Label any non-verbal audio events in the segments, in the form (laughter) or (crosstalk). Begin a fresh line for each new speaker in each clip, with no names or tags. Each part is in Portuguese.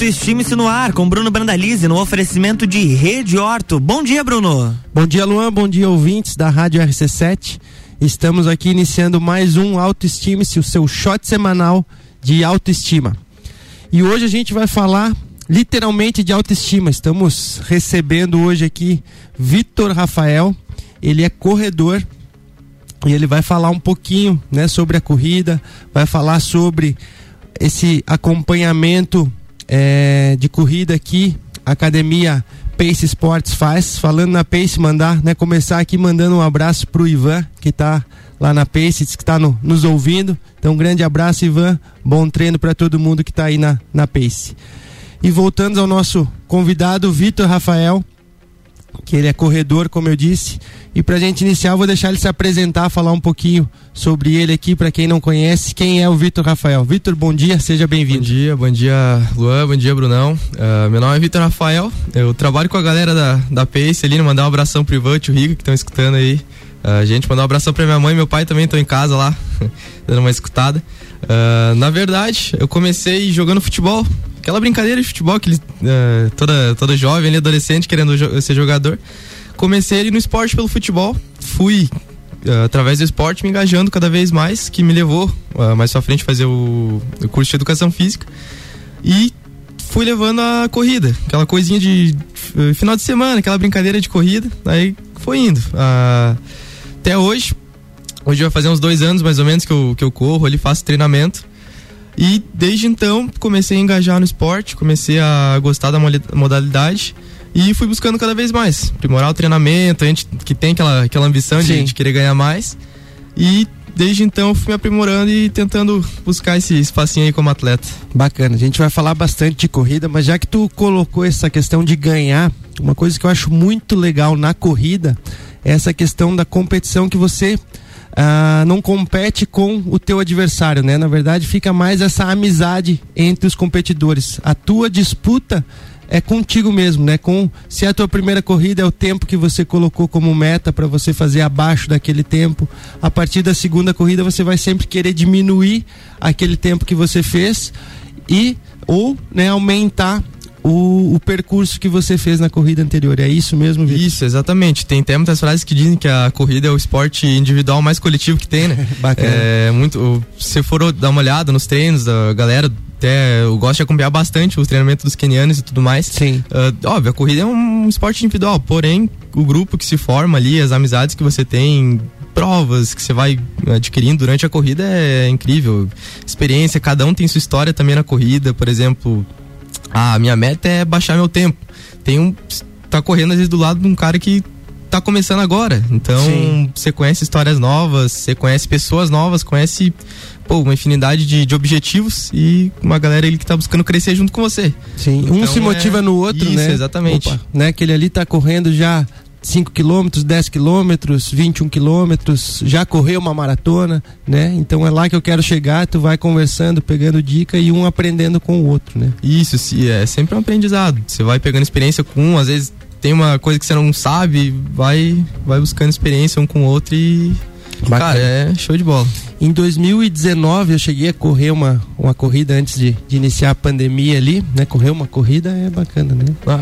Autoestima-se no ar com Bruno Brandalize no oferecimento de Rede Horto. Bom dia, Bruno.
Bom dia, Luan. Bom dia, ouvintes da Rádio RC7. Estamos aqui iniciando mais um Autoestima-se, o seu shot semanal de autoestima. E hoje a gente vai falar literalmente de autoestima. Estamos recebendo hoje aqui Vitor Rafael. Ele é corredor e ele vai falar um pouquinho, né, sobre a corrida, vai falar sobre esse acompanhamento é, de corrida aqui, Academia Pace Sports faz. Falando na Pace, mandar, né, começar aqui mandando um abraço pro Ivan, que está lá na Pace, que está no, nos ouvindo. Então, um grande abraço, Ivan. Bom treino para todo mundo que está aí na, na Pace. E voltando ao nosso convidado, Vitor Rafael, que ele é corredor, como eu disse. E para a gente iniciar, vou deixar ele se apresentar, falar um pouquinho sobre ele aqui, para quem não conhece. Quem é o Vitor Rafael? Vitor, bom dia, seja bem-vindo.
Bom dia, bom dia, Luan, bom dia, Brunão. Uh, meu nome é Vitor Rafael, eu trabalho com a galera da, da Pace ali, mandar um abração pro Ivan, tio Rico, que estão escutando aí. Uh, gente, mandar um abração pra minha mãe e meu pai também estão em casa lá, (laughs) dando uma escutada. Uh, na verdade, eu comecei jogando futebol, aquela brincadeira de futebol que uh, toda, toda jovem, adolescente querendo jo ser jogador. Comecei ali no esporte pelo futebol, fui uh, através do esporte me engajando cada vez mais, que me levou uh, mais pra frente fazer o, o, curso de educação física e fui levando a corrida, aquela coisinha de final de semana, aquela brincadeira de corrida, aí foi indo. até hoje, hoje vai fazer uns dois anos mais ou menos que eu, que eu corro ali, faço treinamento. E desde então comecei a engajar no esporte, comecei a gostar da modalidade e fui buscando cada vez mais, aprimorar o treinamento, a gente que tem aquela, aquela ambição de, de, querer ganhar mais. E desde então fui me aprimorando e tentando buscar esse espacinho aí como atleta.
Bacana, a gente vai falar bastante de corrida, mas já que tu colocou essa questão de ganhar, uma coisa que eu acho muito legal na corrida é essa questão da competição que você ah, não compete com o teu adversário, né? Na verdade, fica mais essa amizade entre os competidores. A tua disputa é contigo mesmo, né? Com se a tua primeira corrida é o tempo que você colocou como meta para você fazer abaixo daquele tempo, a partir da segunda corrida você vai sempre querer diminuir aquele tempo que você fez e ou né, aumentar o, o, percurso que você fez na corrida anterior. É isso mesmo, Vitor?
Isso, exatamente. Tem até muitas frases que dizem que a corrida é o esporte individual mais coletivo que tem, né? (laughs)
Bacana.
É, muito, se for dar uma olhada nos treinos da galera, até eu gosto de acompanhar bastante o treinamento dos kenianos e tudo mais.
Sim.
Uh, óbvio, a corrida é um esporte individual, porém, o grupo que se forma ali, as amizades que você tem, provas que você vai adquirindo durante a corrida é incrível. Experiência, cada um tem sua história também na corrida, por exemplo, a minha meta é baixar meu tempo. Tem um. tá correndo às vezes do lado de um cara que tá começando agora. Então, Sim. você conhece histórias novas, você conhece pessoas novas, conhece pô, uma infinidade de, de objetivos e uma galera ali que tá buscando crescer junto com você.
Sim, então, um se motiva é... no outro,
Isso,
né?
exatamente. Opa,
né? Aquele ali tá correndo já 5 quilômetros, 10 quilômetros, 21 quilômetros, já correu uma maratona, né? Então é lá que eu quero chegar, tu vai conversando, pegando dica e um aprendendo com o outro, né?
Isso, sim, é sempre um aprendizado. Você vai pegando experiência com um, às vezes tem uma coisa que você não sabe, vai vai buscando experiência um com o outro e Bacana. Cara, é show de bola.
Em 2019 eu cheguei a correr uma, uma corrida antes de, de iniciar a pandemia ali, né? Correr uma corrida é bacana, né?
Ah,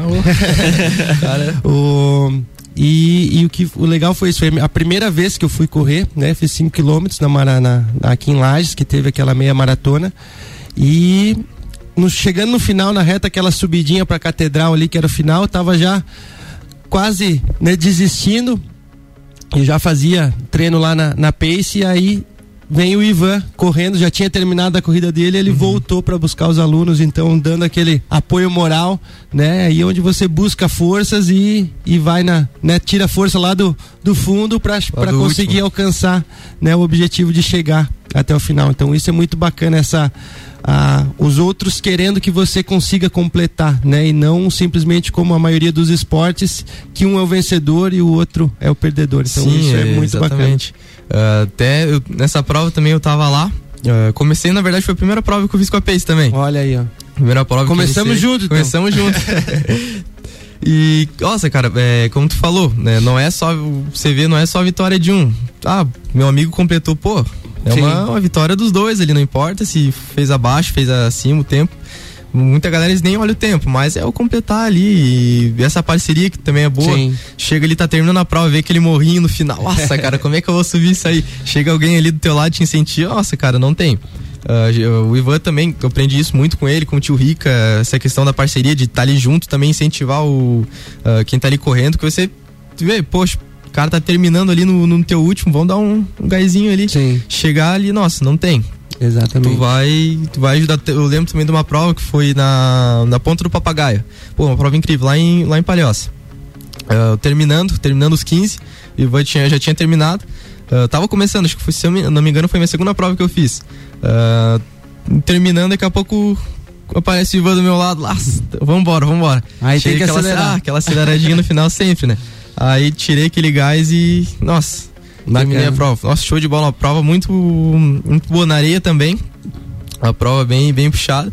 (laughs)
Cara, o e, e, o que o legal foi isso, foi a primeira vez que eu fui correr, né? Fiz 5 quilômetros na, na, aqui em Lages, que teve aquela meia maratona. E no, chegando no final, na reta, aquela subidinha para a catedral ali, que era o final, eu tava já quase né, desistindo. E já fazia treino lá na, na Pace, e aí vem o Ivan correndo, já tinha terminado a corrida dele, ele uhum. voltou para buscar os alunos, então dando aquele apoio moral, né? Aí onde você busca forças e, e vai na, né? Tira força lá do, do fundo para conseguir último. alcançar, né? O objetivo de chegar até o final. Então isso é muito bacana essa ah, os outros querendo que você consiga completar, né? E não simplesmente como a maioria dos esportes, que um é o vencedor e o outro é o perdedor. Então
Sim,
isso é, é muito
exatamente. bacana. Uh, até eu, nessa prova também eu tava lá. Uh, comecei, na verdade, foi a primeira prova que eu fiz com a Pace também.
Olha aí, ó.
Primeira prova
Começamos junto, então.
Começamos junto. (laughs) E, nossa, cara, é, como tu falou, né? Não é só. Você vê, não é só a vitória de um. Ah, meu amigo completou, pô. É uma, uma, vitória dos dois ali, não importa se fez abaixo, fez acima o tempo. muita galera eles nem olha o tempo, mas é o completar ali e essa parceria que também é boa. Sim. Chega ali, tá terminando a prova, vê aquele morrinho no final. Nossa, (laughs) cara, como é que eu vou subir isso aí? Chega alguém ali do teu lado te incentiva. Nossa, cara, não tem. Uh, o Ivan também, eu aprendi isso muito com ele, com o tio Rica, essa questão da parceria, de estar tá ali junto, também incentivar o, uh, quem tá ali correndo, que você vê, poxa, cara tá terminando ali no, no teu último, vamos dar um, um gásinho ali.
Sim.
Chegar ali, nossa, não tem.
Exatamente.
Tu vai, tu vai ajudar. Eu lembro também de uma prova que foi na, na Ponta do Papagaio. Pô, uma prova incrível, lá em, lá em Palhoça. Uh, terminando, terminando os 15, o Ivan tinha, já tinha terminado. Uh, tava começando, acho que foi, se eu não me engano, foi minha segunda prova que eu fiz. Uh, terminando, daqui a pouco aparece o Ivan do meu lado lá, vambora, vambora.
Aí Cheguei tem que aquela, acelerar.
aquela aceleradinha no final sempre, né? Aí tirei aquele gás e, nossa, Bacana. terminei a prova. Nossa, show de bola, uma prova muito, muito boa na areia também. A prova bem, bem puxada.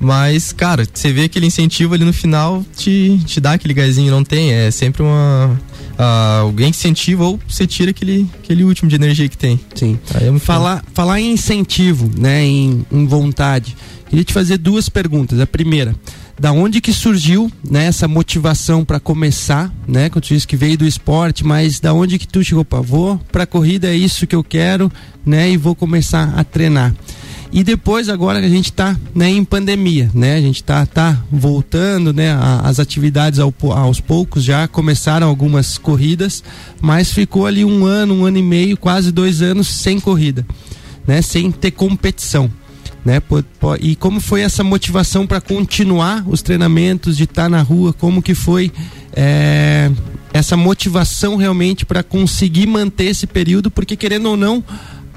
Mas, cara, você vê aquele incentivo ali no final, te, te dá aquele gásinho, não tem? É sempre uma. Uh, alguém incentiva ou você tira aquele, aquele último de energia que tem.
Sim. É falar, falar em incentivo, né? Em, em vontade. Queria te fazer duas perguntas. A primeira, da onde que surgiu né, essa motivação para começar, né? Quando tu disse que veio do esporte, mas da onde que tu chegou para vou para corrida é isso que eu quero, né? E vou começar a treinar. E depois, agora a gente está né, em pandemia, né? A gente está tá voltando, né? A, as atividades ao, aos poucos já começaram algumas corridas, mas ficou ali um ano, um ano e meio, quase dois anos sem corrida, né? Sem ter competição. Né? E como foi essa motivação para continuar os treinamentos, de estar tá na rua? Como que foi é, essa motivação realmente para conseguir manter esse período? Porque querendo ou não,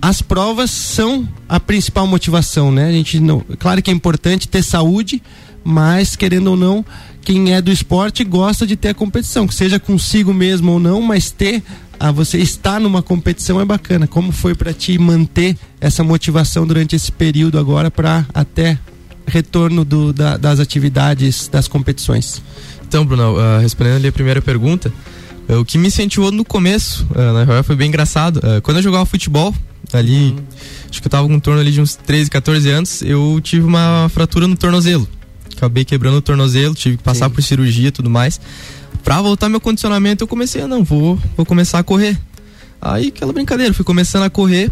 as provas são a principal motivação, né? A gente não, claro que é importante ter saúde, mas querendo ou não, quem é do esporte gosta de ter a competição, que seja consigo mesmo ou não, mas ter a você estar numa competição é bacana. Como foi para ti manter essa motivação durante esse período agora para até retorno do, da, das atividades das competições?
Então, Bruno, uh, respondendo ali a primeira pergunta, uh, o que me incentivou no começo, uh, na real foi bem engraçado. quando eu jogava futebol, ali, uhum. acho que eu tava com um torno ali de uns 13, 14 anos, eu tive uma fratura no tornozelo. Acabei quebrando o tornozelo, tive que passar Sim. por cirurgia e tudo mais. Pra voltar meu condicionamento, eu comecei a, não, vou, vou começar a correr. Aí, aquela brincadeira, fui começando a correr.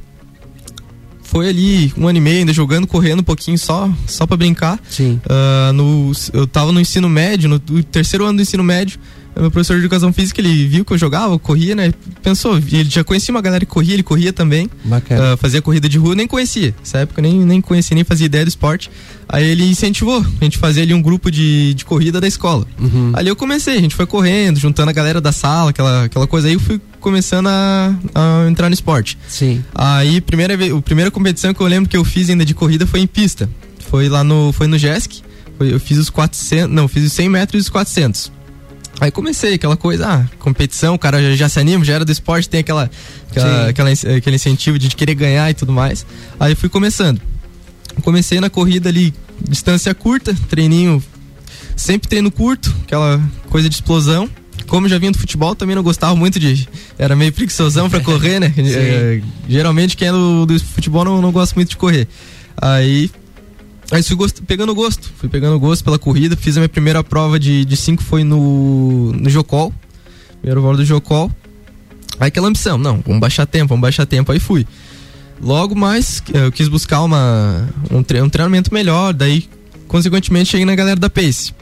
Foi ali um ano e meio, ainda jogando, correndo um pouquinho só, só pra brincar.
Sim.
Uh, no, eu tava no ensino médio, no, no terceiro ano do ensino médio meu professor de educação física, ele viu que eu jogava, eu corria, né? Pensou, ele já conhecia uma galera que corria, ele corria também. Uh, fazia corrida de rua, nem conhecia. Nessa época nem, nem conhecia, nem fazia ideia do esporte. Aí ele incentivou a gente fazer ali um grupo de, de corrida da escola.
Uhum.
Ali eu comecei, a gente foi correndo, juntando a galera da sala, aquela, aquela coisa aí, eu fui começando a, a entrar no esporte.
Sim.
Aí, primeira, a primeira competição que eu lembro que eu fiz ainda de corrida foi em pista. Foi lá no, foi no JESC. Foi, eu fiz os 400, não, fiz os 100 metros e os 400. Aí comecei aquela coisa, ah, competição, o cara já, já, se anima, já era do esporte, tem aquela, aquela, aquela, aquele incentivo de querer ganhar e tudo mais. Aí fui começando. Comecei na corrida ali, distância curta, treininho, sempre treino curto, aquela coisa de explosão. Como já vinha do futebol, também não gostava muito de. Era meio preguiçosão pra correr, né? (laughs) é, geralmente quem é do, do futebol não, não gosta muito de correr. Aí Aí fui gosto, pegando gosto, fui pegando gosto pela corrida, fiz a minha primeira prova de 5 foi no, no Jocol, primeiro voo do Jocol. Aí aquela ambição, não, vamos baixar tempo, vamos baixar tempo, aí fui. Logo mais, eu quis buscar uma, um, tre um treinamento melhor, daí, consequentemente, cheguei na galera da Pace.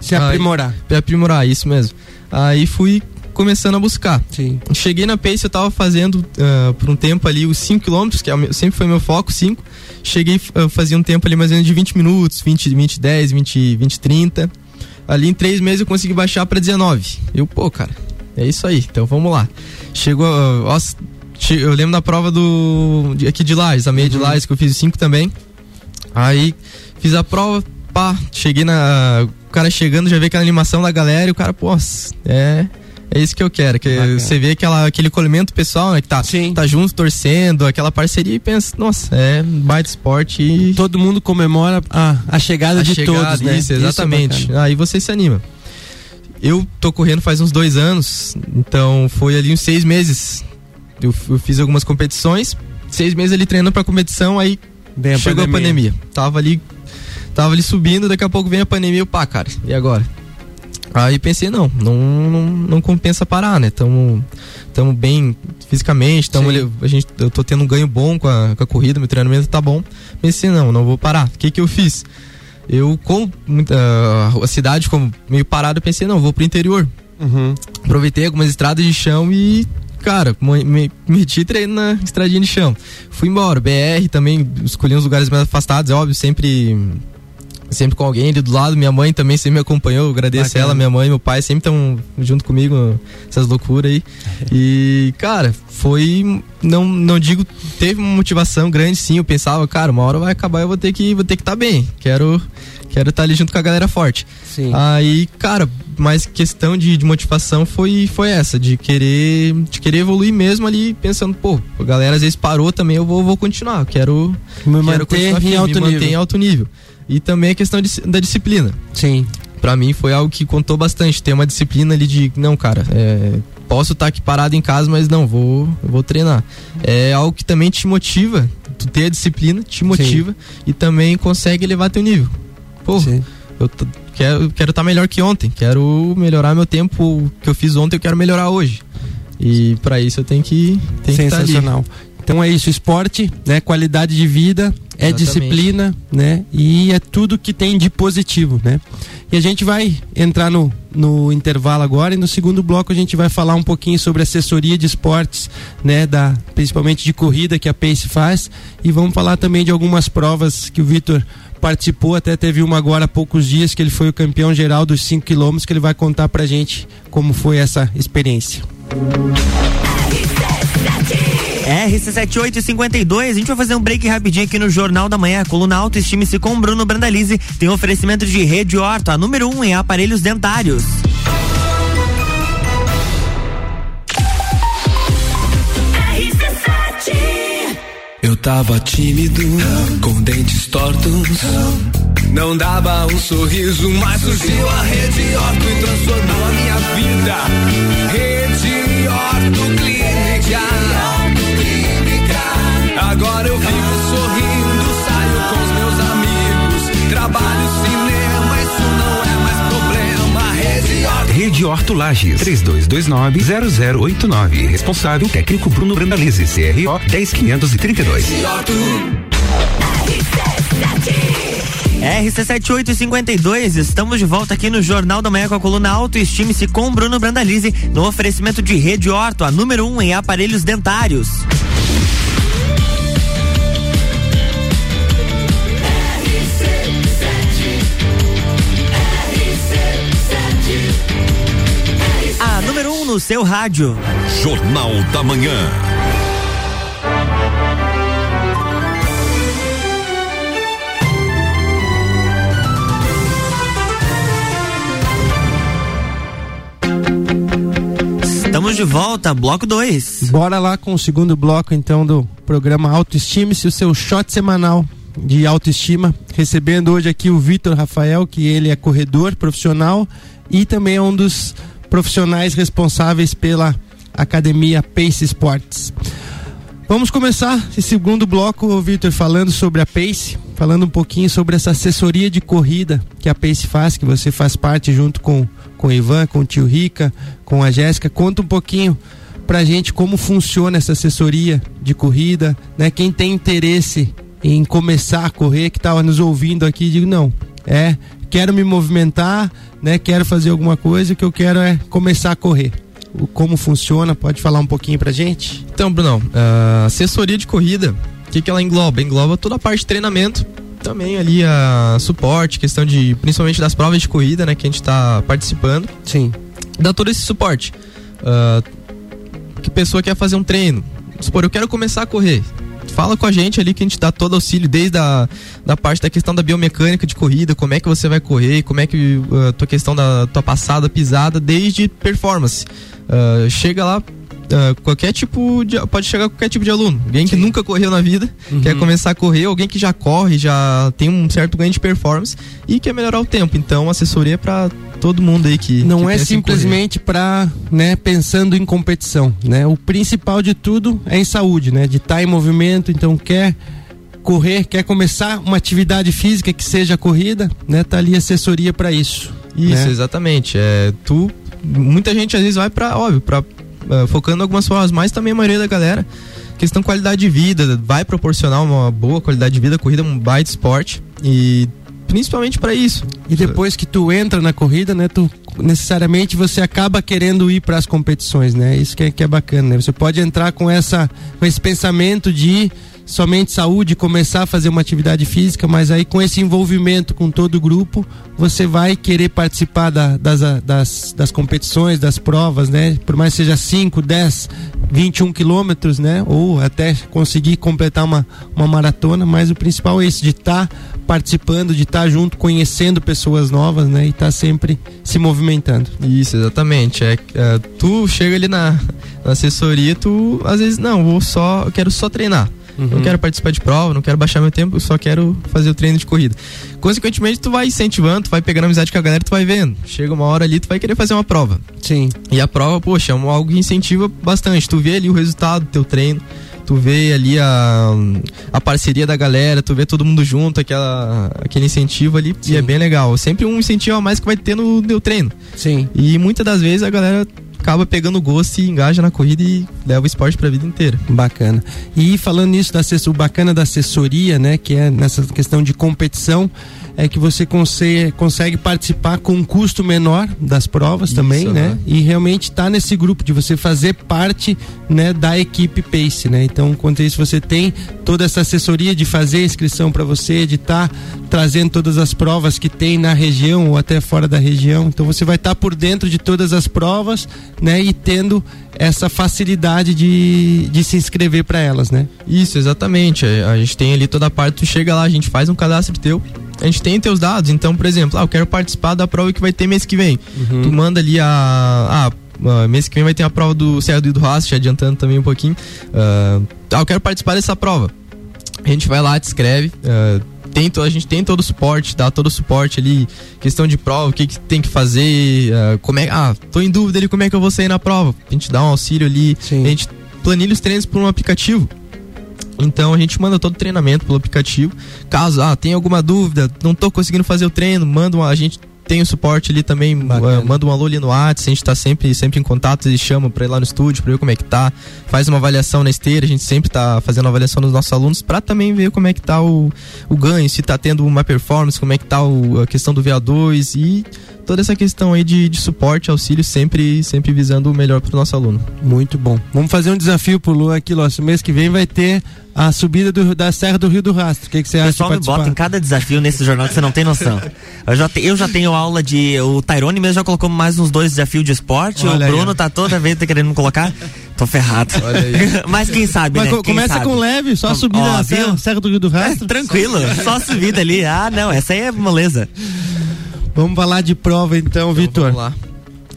Se aprimorar.
Aí, aprimorar, isso mesmo. Aí fui começando a buscar.
Sim.
Cheguei na Pace, eu tava fazendo uh, por um tempo ali os 5 km, que é meu, sempre foi meu foco, 5 Cheguei, eu fazia um tempo ali mais ou menos de 20 minutos, 20, 20 10, 20, 20, 30. Ali em três meses eu consegui baixar para 19. Eu, pô, cara, é isso aí, então vamos lá. Chegou, ó, eu lembro da prova do. aqui de Lages, a meia uhum. de Lages, que eu fiz 5 também. Aí fiz a prova, pá, cheguei na. O cara chegando, já vê aquela animação da galera e o cara, pô, é é isso que eu quero, que Bacana. você vê aquela, aquele colhimento pessoal, né? Que tá, Sim. tá junto, torcendo, aquela parceria e pensa, nossa, é baita esporte e...
Todo mundo comemora a, a chegada a de chegada, todos, né?
Isso, exatamente. Isso é Aí você se anima. Eu tô correndo faz uns dois anos, então foi ali uns seis meses. Eu, eu fiz algumas competições, seis meses ali treinando pra competição, aí Bem chegou a pandemia. a pandemia. Tava ali tava ali subindo, daqui a pouco vem a pandemia e pá, cara, e agora? Aí pensei, não, não, não, não compensa parar, né? Tamo, tamo bem fisicamente, tamo a gente, eu tô tendo um ganho bom com a, com a corrida, meu treinamento tá bom. Pensei, não, não vou parar. O que que eu fiz? Eu, com muita, a cidade como meio parada, eu pensei, não, vou pro interior.
Uhum.
Aproveitei algumas estradas de chão e, cara, me, me meti treino na estradinha de chão. Fui embora. BR também, escolhi uns lugares mais afastados, é óbvio, sempre sempre com alguém ali do lado. Minha mãe também sempre me acompanhou. Agradeço
Bacana.
ela, minha mãe meu pai sempre estão junto comigo essas loucuras aí. E, cara, foi. Não, não digo, teve uma motivação grande, sim. Eu pensava, cara, uma hora vai acabar, eu vou ter que vou ter que estar bem. Quero quero estar ali junto com a galera forte.
Sim.
Aí, cara, mais questão de, de motivação foi, foi essa, de querer, de querer evoluir mesmo ali, pensando, pô, a galera às vezes parou também, eu vou, vou continuar, eu quero,
Me
quero
manter
continuar
em alto
me manter
nível.
em alto nível. E também a questão de- da disciplina.
Sim.
Pra mim foi algo que contou bastante, ter uma disciplina ali de, não, cara, é, posso estar aqui parado em casa, mas não, vou, vou treinar. É algo que também te motiva, tu ter a disciplina, te motiva e também consegue elevar teu nível. Pô,
Sim.
eu quero quero estar melhor que ontem, quero melhorar meu tempo que eu fiz ontem, eu quero melhorar hoje. E pra isso eu tenho que tenho que estar ali.
Sensacional. Então é isso, esporte, né? Qualidade de vida, é
Exatamente.
disciplina, né? E é tudo que tem de positivo, né? E a gente vai entrar no, no intervalo agora e no segundo bloco a gente vai falar um pouquinho sobre assessoria de esportes, né? Da, principalmente de corrida que a Pace faz e vamos falar também de algumas provas que o Vitor participou, até teve uma agora há poucos dias que ele foi o campeão geral dos 5 quilômetros que ele vai contar pra gente como foi essa experiência.
RC7852, a gente vai fazer um break rapidinho aqui no Jornal da Manhã. Coluna Autoestime-se com Bruno Brandalize tem oferecimento de Rede Horto, a número 1 um em aparelhos dentários.
Eu tava tímido, com dentes tortos. Não dava um sorriso, mas surgiu a Rede Horto e transformou a minha vida. Rede Horto. Agora eu vivo sorrindo, saio com os meus amigos. Trabalho cinema, isso não é mais problema. Rede Horto.
Rede Horto Lages, 3229-0089. Responsável técnico Bruno Brandalize, CRO 10532.
RC7852, estamos de volta aqui no Jornal da Manhã com a coluna Autoestime-se com Bruno Brandalize no oferecimento de Rede Horto, a número 1 um em aparelhos dentários. No seu rádio.
Jornal da Manhã.
Estamos de volta, bloco 2.
Bora lá com o segundo bloco então do programa Autoestime-se, o seu shot semanal de autoestima, recebendo hoje aqui o Vitor Rafael, que ele é corredor profissional e também é um dos profissionais responsáveis pela academia Pace Sports. Vamos começar esse segundo bloco, Vitor, falando sobre a Pace, falando um pouquinho sobre essa assessoria de corrida que a Pace faz, que você faz parte junto com, com o Ivan, com o tio Rica, com a Jéssica. Conta um pouquinho pra gente como funciona essa assessoria de corrida, né? Quem tem interesse em começar a correr, que estava nos ouvindo aqui, digo, não, é, quero me movimentar, né? Quero fazer alguma coisa, o que eu quero é começar a correr. O, como funciona, pode falar um pouquinho pra gente?
Então, Brunão, a assessoria de corrida, o que, que ela engloba? Engloba toda a parte de treinamento, também ali a suporte, questão de, principalmente das provas de corrida, né, que a gente está participando,
Sim.
dá todo esse suporte. Ah, que pessoa quer fazer um treino, supor, eu quero começar a correr, fala com a gente ali que a gente dá todo auxílio, desde a da parte da questão da biomecânica de corrida, como é que você vai correr, como é que a tua questão da tua passada, pisada, desde performance. Ah, chega lá, ah, qualquer tipo de. Pode chegar qualquer tipo de aluno. Alguém que nunca correu na vida, quer começar a correr, alguém que já corre, já tem um certo ganho de performance e quer melhorar o tempo. Então, assessoria para todo mundo aí que.
Não
que
é simplesmente para, né, pensando em competição, né? O principal de tudo é em saúde, né? De estar em movimento, então quer correr, quer começar uma atividade física que seja corrida, né? Tá ali assessoria para isso.
Isso,
né?
exatamente. É, tu, muita gente às vezes vai para, óbvio, para uh, focando em algumas formas, mas também a maioria da galera questão qualidade de vida, vai proporcionar uma boa qualidade de vida, corrida é um baita esporte e principalmente para isso.
E depois que tu entra na corrida, né, tu necessariamente você acaba querendo ir para as competições, né? Isso que é, que é bacana, né? Você pode entrar com essa com esse pensamento de somente saúde, começar a fazer uma atividade física, mas aí com esse envolvimento com todo o grupo, você vai querer participar da, das, das, das competições, das provas, né? Por mais que seja 5, 10, 21 quilômetros, né? Ou até conseguir completar uma, uma maratona, mas o principal é esse, de estar tá participando, de estar tá junto, conhecendo pessoas novas, né? E estar tá sempre se movimentando.
Isso, exatamente. É, é, tu chega ali na, na assessoria, tu às vezes, não, vou só, quero só treinar. Uhum. Não quero participar de prova, não quero baixar meu tempo, só quero fazer o treino de corrida. Consequentemente, tu vai incentivando, tu vai pegando amizade com a galera, tu vai vendo. Chega uma hora ali, tu vai querer fazer uma prova.
Sim.
E a prova, poxa, é algo que incentiva bastante. Tu vê ali o resultado do teu treino, tu vê ali a, a parceria da galera, tu vê todo mundo junto, aquela, aquele incentivo ali, Sim. e é bem legal. Sempre um incentivo a mais que vai ter no teu treino.
Sim.
E muitas das vezes a galera acaba pegando gosto e engaja na corrida e leva o esporte para a vida inteira.
Bacana. E falando nisso da o bacana da assessoria, né, que é nessa questão de competição, é que você consegue, consegue participar com um custo menor das provas Isso, também, né? né? E realmente tá nesse grupo de você fazer parte, né, da equipe Pace, né? Então, quanto a isso você tem toda essa assessoria de fazer a inscrição para você, de estar tá trazendo todas as provas que tem na região ou até fora da região. Então, você vai estar tá por dentro de todas as provas, né, e tendo essa facilidade de, de se inscrever para elas, né?
Isso, exatamente. A gente tem ali toda a parte, tu chega lá, a gente faz um cadastro teu a gente tem teus dados, então, por exemplo, ah, eu quero participar da prova que vai ter mês que vem. Uhum. Tu manda ali a. Ah, mês que vem vai ter a prova do Serra do Hidroast, adiantando também um pouquinho. Uh, ah, eu quero participar dessa prova. A gente vai lá, te escreve. Uh, tem, a gente tem todo o suporte, dá todo o suporte ali, questão de prova, o que, que tem que fazer, uh, como é. Ah, tô em dúvida ali como é que eu vou sair na prova. A gente dá um auxílio ali, Sim. a gente planilha os treinos por um aplicativo. Então a gente manda todo o treinamento pelo aplicativo. Caso ah, tenha alguma dúvida, não estou conseguindo fazer o treino, manda uma, a gente tem o suporte ali também, uh, manda um alô ali no WhatsApp, a gente tá sempre, sempre em contato e chama pra ir lá no estúdio pra ver como é que tá, faz uma avaliação na esteira, a gente sempre tá fazendo avaliação dos nossos alunos pra também ver como é que tá o, o ganho, se tá tendo uma performance, como é que tá o, a questão do VA2 e toda essa questão aí de, de suporte, auxílio, sempre, sempre visando o melhor para o nosso aluno.
Muito bom. Vamos fazer um desafio pro Lu aqui, Lócio. Mês que vem vai ter a subida do, da Serra do Rio do Rastro. O que, que você acha? O
pessoal me bota em cada desafio nesse jornal que você não tem noção. Eu já, te, eu já tenho aula de. O Tyrone mesmo já colocou mais uns dois desafios de esporte. Olha o Bruno aí, tá toda vez tá querendo me colocar. Tô ferrado. (laughs) Mas quem sabe, Mas
né? Quem
começa
sabe? com leve, só subida oh, na Serra, Serra do Rio do Rastro.
É, tranquilo, só subida ali. Ah, não, essa aí é moleza.
Vamos falar de prova então, então Vitor. Vamos lá.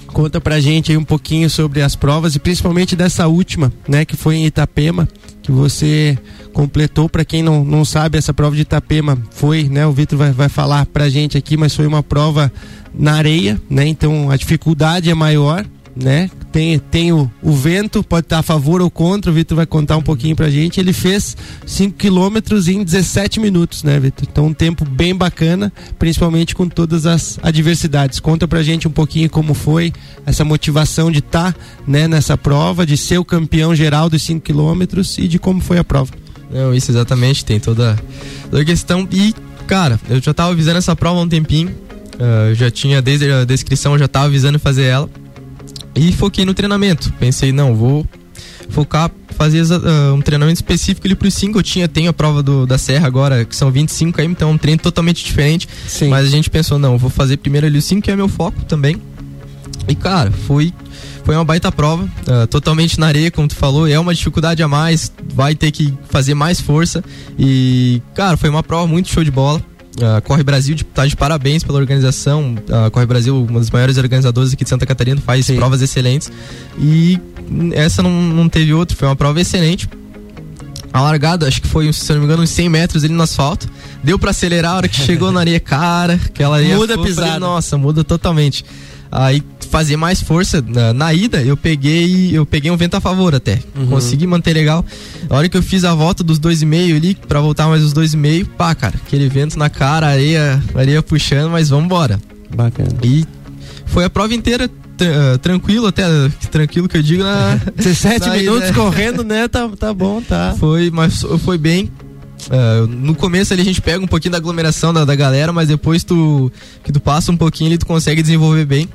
Conta pra gente aí um pouquinho sobre as provas e principalmente dessa última, né, que foi em Itapema, que você completou. Para quem não, não sabe, essa prova de Itapema foi, né, o Vitor vai, vai falar pra gente aqui, mas foi uma prova na areia, né, então a dificuldade é maior, né? Tem, tem o, o vento, pode estar a favor ou contra, o Vitor vai contar um pouquinho pra gente. Ele fez 5 quilômetros em 17 minutos, né, Vitor? Então um tempo bem bacana, principalmente com todas as adversidades. Conta pra gente um pouquinho como foi essa motivação de estar tá, né, nessa prova, de ser o campeão geral dos 5 quilômetros e de como foi a prova.
Não, isso exatamente, tem toda, a questão. E, cara, eu já tava avisando essa prova há um tempinho. Uh, já tinha, desde a descrição, já tava avisando fazer ela. E foquei no treinamento. Pensei, não, vou focar, fazer uh, um treinamento específico ali pro 5. Eu tinha, tenho a prova do, da Serra agora, que são 25 km, então é um treino totalmente diferente. Sim. Mas a gente pensou, não, vou fazer primeiro ali o 5, que é meu foco também. E cara, foi foi uma baita prova, uh, totalmente na areia, como tu falou, é uma dificuldade a mais, vai ter que fazer mais força. E, cara, foi uma prova muito show de bola. Uh, Corre Brasil está de, de parabéns pela organização. Uh, Corre Brasil, uma das maiores organizadoras aqui de Santa Catarina, faz Sim. provas excelentes. E essa não, não teve outro, foi uma prova excelente. A largada, acho que foi, se não me engano, uns 100 metros ali no asfalto. Deu para acelerar a hora que chegou na (laughs) areia, cara. Aquela areia
muda a pisada.
nossa, muda totalmente. Aí fazer mais força na, na, ida, eu peguei eu peguei um vento a favor até. Uhum. Consegui manter legal. A hora que eu fiz a volta dos dois e meio ali, para voltar mais os dois e meio, pá, cara, aquele vento na cara, areia, areia puxando, mas vamos embora.
Bacana.
E foi a prova inteira uh, tranquilo, até tranquilo que eu digo na (laughs)
17 minutos correndo, né? Tá, tá bom, tá.
Foi, mas foi bem. Uh, no começo ali a gente pega um pouquinho da aglomeração da, da galera, mas depois tu que tu passa um pouquinho ali tu consegue desenvolver bem.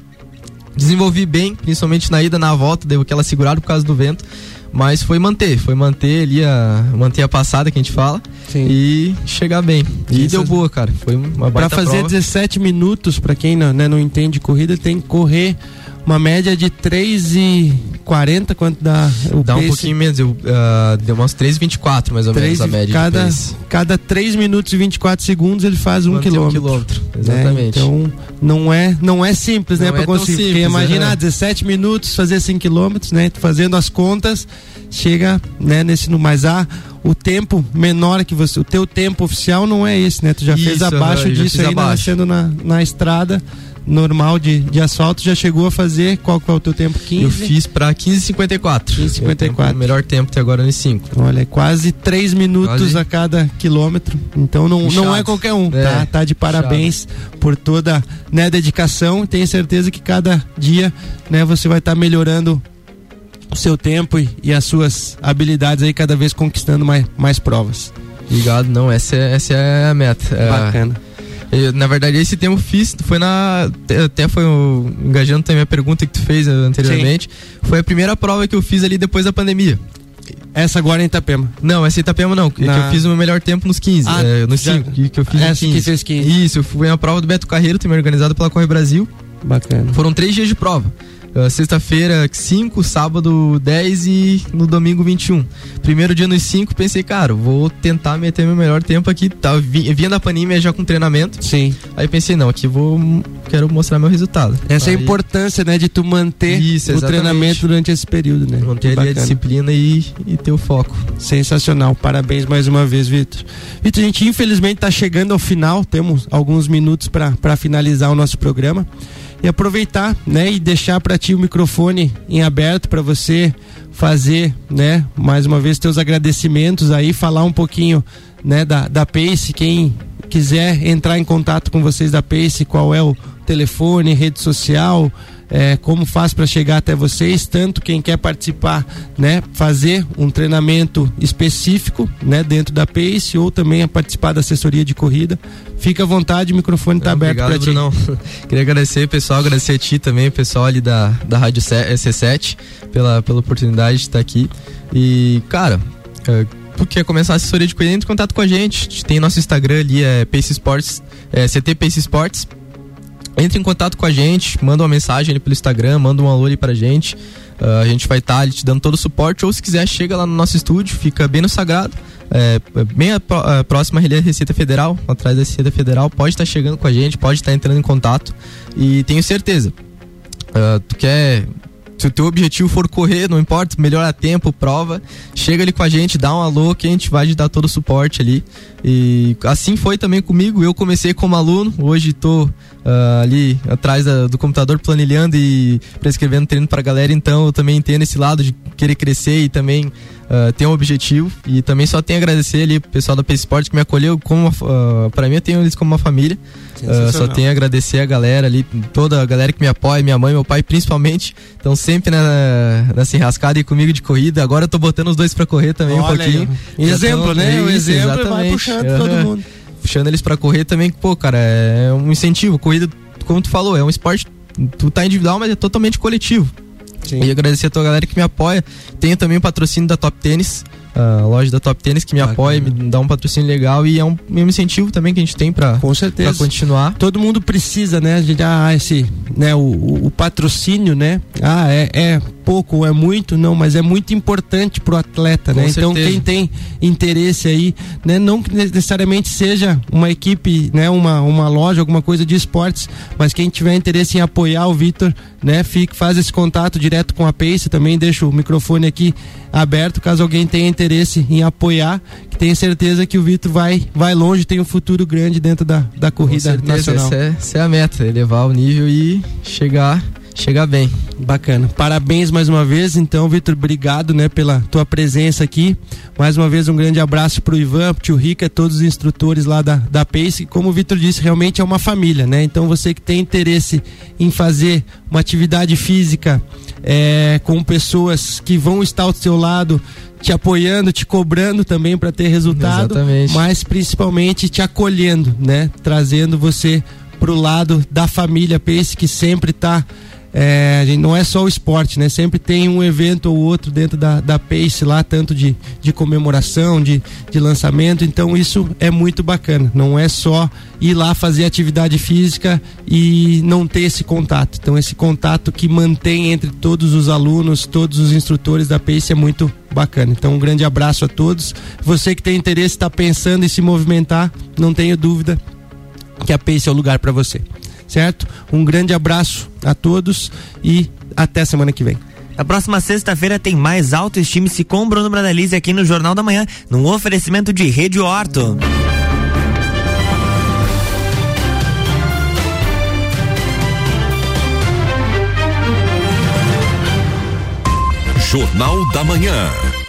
Desenvolvi bem, principalmente na ida, na volta, deu aquela segurada por causa do vento. Mas foi manter, foi manter ali a. manter a passada que a gente fala. Sim. E chegar bem. E deu boa, cara. Foi uma baita
Pra fazer
prova.
17 minutos, para quem não, né, não entende corrida, tem que correr uma média de 3 e 40 quanto dá
o Dá pace? um pouquinho menos, eu, uh, deu umas 3,24 mais ou 3, menos a média.
Cada, cada 3 minutos e 24 segundos ele faz um quilômetro. Um quilômetro,
né? exatamente.
Né? Então não é, não é simples, né, não né? É pra conseguir. Simples, imagina, é. 17 minutos fazer 5 quilômetros, né? Fazendo as contas, chega né, nesse no mais a o tempo menor que você, o teu tempo oficial não é esse, né? Tu já Isso, fez abaixo disso aí nascendo na, na estrada normal de, de asfalto, já chegou a fazer qual que é o teu tempo? 15?
Eu fiz para 15,54.
15,54.
O melhor tempo até agora nos 5.
Olha, é quase 3 minutos quase. a cada quilômetro. Então não, não é qualquer um, é, tá? Tá de parabéns por toda né, dedicação. Tenho certeza que cada dia né, você vai estar tá melhorando o seu tempo e, e, as suas habilidades aí cada vez conquistando mais, mais provas.
Obrigado, não, essa é, essa é a meta.
É, Bacana.
Eu, na verdade, esse tempo fiz, foi na. Até foi o, engajando também a pergunta que tu fez anteriormente. Sim. Foi a primeira prova que eu fiz ali depois da pandemia.
Essa agora em Itapema?
Não, essa em Itapema não. Na... Que eu fiz o meu melhor tempo nos 15. Ah, é, nos 5. Que, que eu fiz
essa 15. que fez 15.
Isso, eu fui na prova do Beto Carreiro, também organizada pela Corre Brasil.
Bacana.
Foram três dias de prova. Uh, Sexta-feira 5, sábado 10 e no domingo 21. Primeiro dia nos 5, pensei, cara, vou tentar meter meu melhor tempo aqui. Tá, vinha da Panimia já com treinamento.
Sim.
Aí pensei, não, aqui vou. Quero mostrar meu resultado.
Essa Aí, é a importância, né, de tu manter Isso, o treinamento durante esse período, né?
Manter a disciplina e, e ter o foco.
Sensacional. Parabéns mais uma vez, Vitor. Vitor, a gente infelizmente está chegando ao final, temos alguns minutos para finalizar o nosso programa e aproveitar, né, e deixar para ti o microfone em aberto para você fazer, né, mais uma vez teus agradecimentos aí, falar um pouquinho, né, da, da Pace, quem quiser entrar em contato com vocês da Pace, qual é o telefone, rede social, é, como faz para chegar até vocês, tanto quem quer participar, né, fazer um treinamento específico, né, dentro da Pace ou também a participar da assessoria de corrida. Fica à vontade, o microfone está aberto para ti.
Brunão. (laughs) Queria agradecer, pessoal, agradecer a ti também, pessoal ali da, da Rádio C7 pela, pela oportunidade de estar aqui. E, cara, é, tu quer começar a assessoria de corrida, entre em contato com a gente. Tem nosso Instagram ali, é Pace Sports, é CT Pace Sports entre em contato com a gente, manda uma mensagem ali pelo Instagram, manda um alô ali pra gente. Uh, a gente vai estar tá te dando todo o suporte. Ou se quiser, chega lá no nosso estúdio, fica bem no Sagrado, é, bem a, a próxima Receita Federal, atrás da Receita Federal. Pode estar tá chegando com a gente, pode estar tá entrando em contato. E tenho certeza, uh, tu quer se o teu objetivo for correr, não importa, melhorar tempo, prova, chega ali com a gente, dá um alô que a gente vai te dar todo o suporte ali. E assim foi também comigo. Eu comecei como aluno, hoje estou uh, ali atrás da, do computador planilhando e prescrevendo treino para a galera. Então eu também entendo esse lado de querer crescer e também uh, ter um objetivo. E também só tenho a agradecer ali o pessoal da Pace Sport que me acolheu como uh, para mim eu tenho eles como uma família. Uh, só tenho a agradecer a galera ali, toda a galera que me apoia, minha mãe, meu pai principalmente. Estão sempre na, nessa enrascada e comigo de corrida. Agora eu tô botando os dois para correr também Olha um pouquinho.
Aí, exemplo, né? O exemplo exatamente. vai puxando uhum. todo mundo.
Puxando eles para correr também, pô, cara, é um incentivo. Corrida, como tu falou, é um esporte. Tu tá individual, mas é totalmente coletivo. Sim. E agradecer a tua galera que me apoia. Tenho também o patrocínio da Top Tênis a loja da Top Tênis que me Bacana. apoia, me dá um patrocínio legal e é um, um incentivo também que a gente tem para continuar.
Todo mundo precisa, né? A gente, ah, esse, né, o, o, patrocínio, né? Ah, é, é pouco ou é muito, não, mas é muito importante pro atleta,
Com
né?
certeza.
Então quem tem interesse aí, né, não que necessariamente seja uma equipe, né, uma, uma loja, alguma coisa de esportes, mas quem tiver interesse em apoiar o Vitor, né, fique, faz esse contato direto com a Pace, também deixo o microfone aqui aberto caso alguém tenha interesse em apoiar, que tenha certeza que o Vitor vai vai longe, tem um futuro grande dentro da, da corrida
Com certeza,
nacional.
Essa é, essa é a meta, elevar o nível e chegar, chegar bem.
Bacana. Parabéns mais uma vez, então, Vitor, obrigado, né, pela tua presença aqui. Mais uma vez um grande abraço pro Ivan, pro tio Rica, todos os instrutores lá da, da Pace. Como o Vitor disse, realmente é uma família, né? Então você que tem interesse em fazer uma atividade física é, com pessoas que vão estar ao seu lado, te apoiando, te cobrando também para ter resultado,
Exatamente.
mas principalmente te acolhendo, né? Trazendo você pro lado da família Pace que sempre tá é, não é só o esporte, né? Sempre tem um evento ou outro dentro da, da Pace lá, tanto de, de comemoração, de, de lançamento. Então isso é muito bacana. Não é só ir lá fazer atividade física e não ter esse contato. Então esse contato que mantém entre todos os alunos, todos os instrutores da Pace é muito bacana. Então um grande abraço a todos. Você que tem interesse, está pensando em se movimentar, não tenho dúvida que a Pace é o lugar para você. Certo? Um grande abraço a todos e até semana que vem.
Na próxima sexta-feira tem mais autoestime-se com Bruno Brandalize aqui no Jornal da Manhã, num oferecimento de Rede Horto.
Jornal da Manhã.